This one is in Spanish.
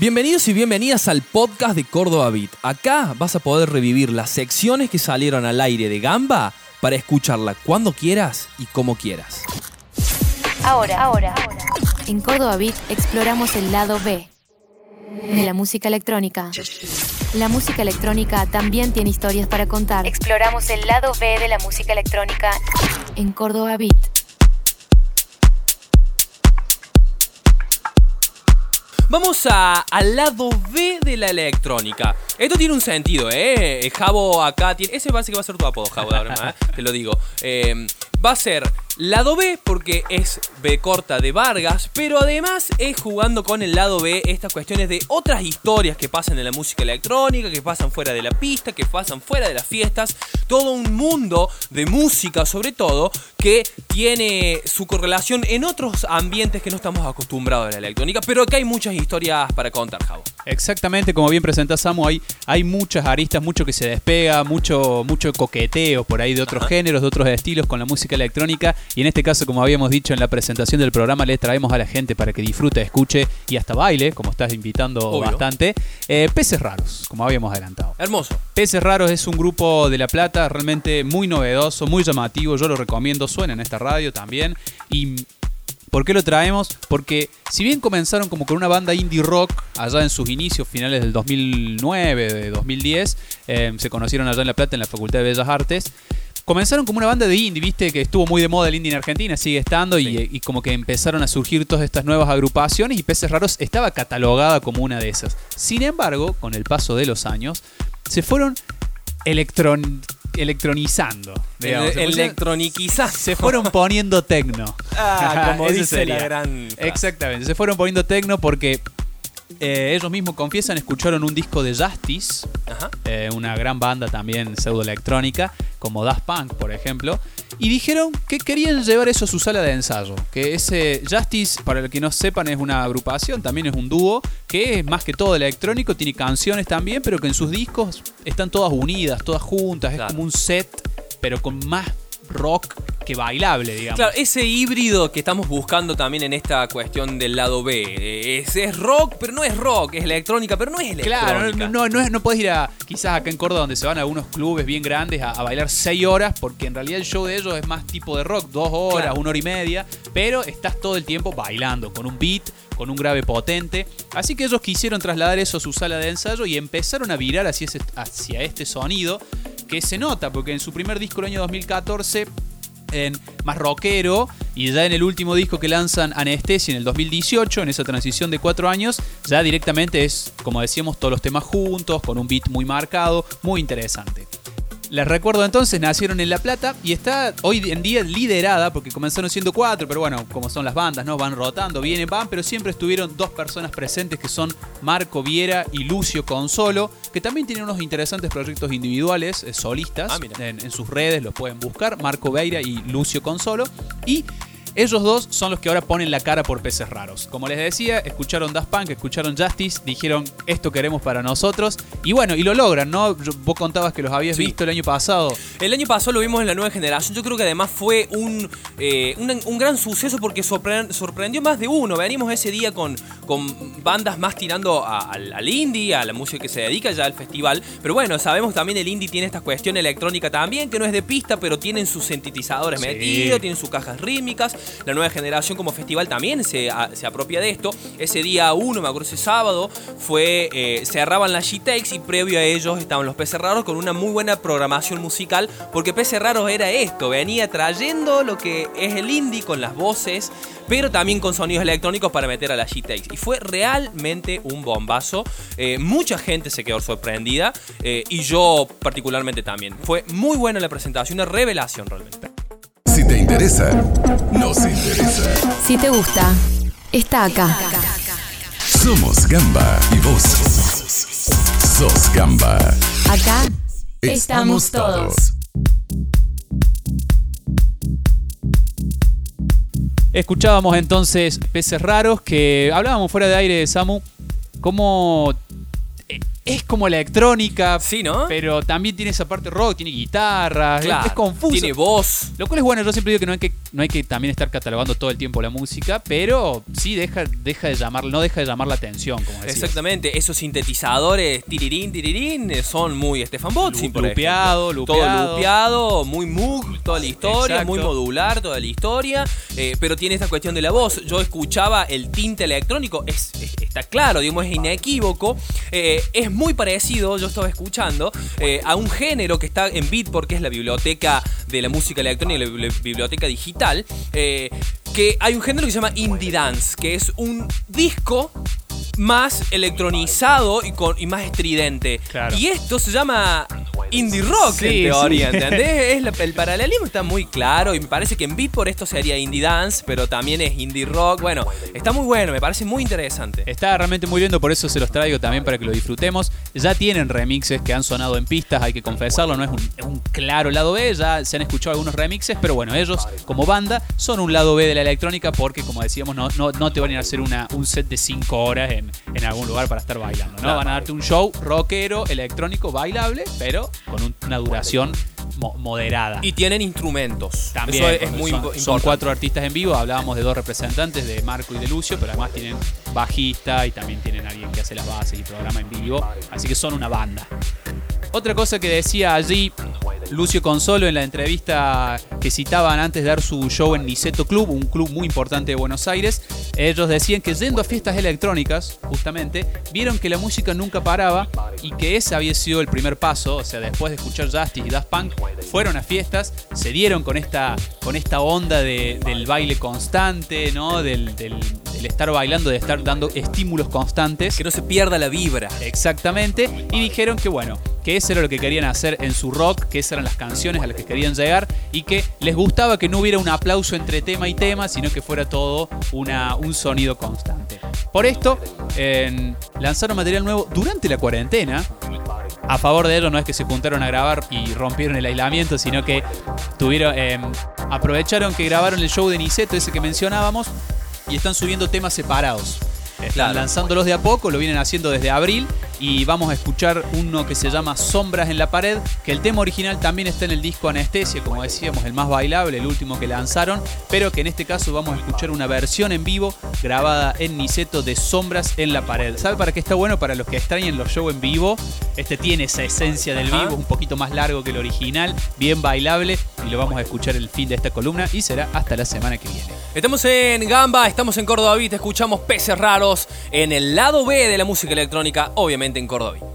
Bienvenidos y bienvenidas al podcast de Córdoba Beat. Acá vas a poder revivir las secciones que salieron al aire de Gamba para escucharla cuando quieras y como quieras. Ahora, ahora, en Córdoba Beat exploramos el lado B de la música electrónica. La música electrónica también tiene historias para contar. Exploramos el lado B de la música electrónica en Córdoba Beat. Vamos a, al lado B de la electrónica. Esto tiene un sentido, ¿eh? El Jabo acá tiene. Ese parece que va a ser tu apodo, Jabo, de ahora ¿eh? Te lo digo. Eh, va a ser lado B porque es B corta de Vargas, pero además es jugando con el lado B estas cuestiones de otras historias que pasan en la música electrónica, que pasan fuera de la pista, que pasan fuera de las fiestas, todo un mundo de música sobre todo que tiene su correlación en otros ambientes que no estamos acostumbrados a la electrónica, pero que hay muchas historias para contar, Javo. Exactamente, como bien presenta Samu, hay, hay muchas aristas, mucho que se despega, mucho, mucho coqueteo por ahí de otros géneros, de otros estilos con la música electrónica. Y en este caso, como habíamos dicho en la presentación del programa, le traemos a la gente para que disfrute, escuche y hasta baile, como estás invitando Obvio. bastante. eh, Peces Raros, como habíamos adelantado. Hermoso. Peces Raros es un grupo de La Plata realmente muy novedoso, muy llamativo. Yo lo recomiendo, suena en esta radio también. Y ¿Por qué lo traemos? Porque si bien comenzaron como con una banda indie rock allá en sus inicios, finales del 2009, de 2010, eh, se conocieron allá en La Plata en la Facultad de Bellas Artes. Comenzaron como una banda de indie, viste, que estuvo muy de moda el indie en Argentina, sigue estando, y, Sí. y como que empezaron a surgir todas estas nuevas agrupaciones y Peces Raros estaba catalogada como una de esas. Sin embargo, con el paso de los años, se fueron electron- electronizando. digamos. Se fueron poniendo tecno. Ah, como dice sería. la gran. frase. Exactamente, se fueron poniendo tecno porque eh, ellos mismos confiesan, escucharon un disco de Justice, Ajá. eh, una gran banda también pseudo electrónica, como Daft Punk, por ejemplo, y dijeron que querían llevar eso a su sala de ensayo. Que ese Justice, para el que no sepan, es una agrupación, también es un dúo, que es más que todo electrónico, tiene canciones también, pero que en sus discos están todas unidas, todas juntas, Claro. es como un set, pero con más rock que bailable, digamos. Claro, ese híbrido que estamos buscando también en esta cuestión del lado B. Eh, Es, es rock, pero no es rock. Es electrónica, pero no es electrónica. Claro, no, no, no, es- no puedes ir a, quizás acá en Córdoba, donde se van a algunos clubes bien grandes a, a bailar 6 horas, porque en realidad el show de ellos es más tipo de rock, dos horas, Claro. una hora y media, pero estás todo el tiempo bailando, con un beat, con un grave potente. Así que ellos quisieron trasladar eso a su sala de ensayo y empezaron a virar hacia, ese- hacia este sonido que se nota, porque en su primer disco el año 2014 en más rockero y ya en el último disco que lanzan Anestesia en el 2018, en esa transición de cuatro años, ya directamente es, como decíamos, todos los temas juntos, con un beat muy marcado, muy interesante. Les recuerdo entonces, nacieron en La Plata y está hoy en día liderada, porque comenzaron siendo cuatro, pero bueno, como son las bandas, ¿no? Van rotando, vienen, van, pero siempre estuvieron dos personas presentes que son Marco Viera y Lucio Consolo, que también tienen unos interesantes proyectos individuales, eh, solistas, Ah, en, en sus redes los pueden buscar, Marco Veira y Lucio Consolo. Y ellos dos son los que ahora ponen la cara por peces raros. Como les decía, escucharon Daft Punk, escucharon Justice, dijeron esto queremos para nosotros. Y bueno, y lo logran, ¿no? Yo- vos contabas que los habías Sí. visto el año pasado. El año pasado lo vimos en la nueva generación. Yo creo que además fue un, eh, un, un gran suceso porque sorpre- sorprendió más de uno. Venimos ese día con, con bandas más tirando a- al, al indie, a la música que se dedica ya al festival. Pero bueno, sabemos también el indie tiene esta cuestión electrónica también, que no es de pista, pero tienen sus sintetizadores Sí. metidos, tienen sus cajas rítmicas. La nueva generación como festival también se, se apropia de esto. Ese día uno, me acuerdo ese sábado, fue eh, cerraban las G-Takes y previo a ellos estaban los Peces Raros con una muy buena programación musical, porque Peces Raros era esto, venía trayendo lo que es el indie con las voces, pero también con sonidos electrónicos para meter a las G-Takes. Y fue realmente un bombazo. Eh, mucha gente se quedó sorprendida eh, y yo particularmente también. Fue muy buena la presentación, una revelación realmente. Si te interesa, nos interesa. Si te gusta, está acá. Somos Gamba y vos sos Gamba. Acá estamos todos. Escuchábamos entonces Peces Raros, que hablábamos fuera de aire de Samu, cómo es como electrónica, Sí, ¿no? pero también tiene esa parte rock, tiene guitarra, es- Claro, es, confuso. Tiene voz. Lo cual es bueno, yo siempre digo que no hay que, no hay que también estar catalogando todo el tiempo la música, pero sí deja, deja de llamar, no deja de llamar la atención, como decía. Exactamente, esos sintetizadores tirirín, tirirín, son muy Stefan Botzin, por Lupeado, lupeado. Todo lupeado, muy Moog, toda la historia, Exacto. muy modular, toda la historia, eh, pero tiene esta cuestión de la voz. Yo escuchaba el tinte electrónico, es, es- está claro, digamos, es inequívoco, eh, es muy parecido, yo estaba escuchando, eh, a un género que está en Beatport, que es la biblioteca de la música electrónica, la bibli- biblioteca digital, eh, que hay un género que se llama Indie Dance, que es un disco más electronizado y, con, y más estridente. Claro. Y esto se llama indie rock Sí, en teoría, sí. ¿entendés? Es la- el paralelismo está muy claro y me parece que en Beatport esto sería indie dance, pero también es indie rock. Bueno, está muy bueno, me parece muy interesante. Está realmente muy lindo, por eso se los traigo también para que lo disfrutemos. Ya tienen remixes que han sonado en pistas, hay que confesarlo, no es un, es un claro lado B, ya se han escuchado algunos remixes, pero bueno, ellos como banda son un lado B de la electrónica porque, como decíamos, no, no, no te van a ir a hacer una, un set de 5 horas en, en algún lugar para estar bailando, ¿no? Van a darte un show rockero, electrónico, bailable, pero con un- una duración mo- moderada. Y tienen instrumentos. También Eso es, muy son, impo- son importante. cuatro artistas en vivo. Hablábamos de dos representantes, de Marco y de Lucio, pero además tienen bajista y también tienen alguien que hace las bases y programa en vivo. Así que son una banda. Otra cosa que decía allí Lucio Consolo en la entrevista que citaban antes de dar su show en Niceto Club, un club muy importante de Buenos Aires, ellos decían que yendo a fiestas electrónicas, justamente, vieron que la música nunca paraba y que ese había sido el primer paso, o sea, después de escuchar Justice y Daft Punk, fueron a fiestas, se dieron con esta, con esta onda de- del baile constante, ¿no? Del, del- del estar bailando, de estar dando estímulos constantes. Que no se pierda la vibra. Exactamente. Y dijeron que bueno, que eso era lo que querían hacer en su rock, que esas eran las canciones a las que querían llegar y que les gustaba que no hubiera un aplauso entre tema y tema, sino que fuera todo una, un sonido constante. Por esto, en- lanzaron material nuevo durante la cuarentena. A favor de ello no es que se juntaron a grabar y rompieron el aislamiento, sino que tuvieron, eh, aprovecharon que grabaron el show de Niceto, ese que mencionábamos, y están subiendo temas separados. Están Claro. lanzándolos de a poco, lo vienen haciendo desde abril y vamos a escuchar uno que se llama Sombras en la pared, que el tema original también está en el disco Anestesia, como decíamos, el más bailable, el último que lanzaron, pero que en este caso vamos a escuchar una versión en vivo grabada en Niceto de Sombras en la pared. ¿Sabe para qué está bueno? Para los que extrañen los shows en vivo, este tiene esa esencia del vivo, un poquito más largo que el original, bien bailable y lo vamos a escuchar el fin de esta columna y será hasta la semana que viene. Estamos en Gamba, estamos en Córdoba Beat, escuchamos peces raros en el lado B de la música electrónica, obviamente en Córdoba.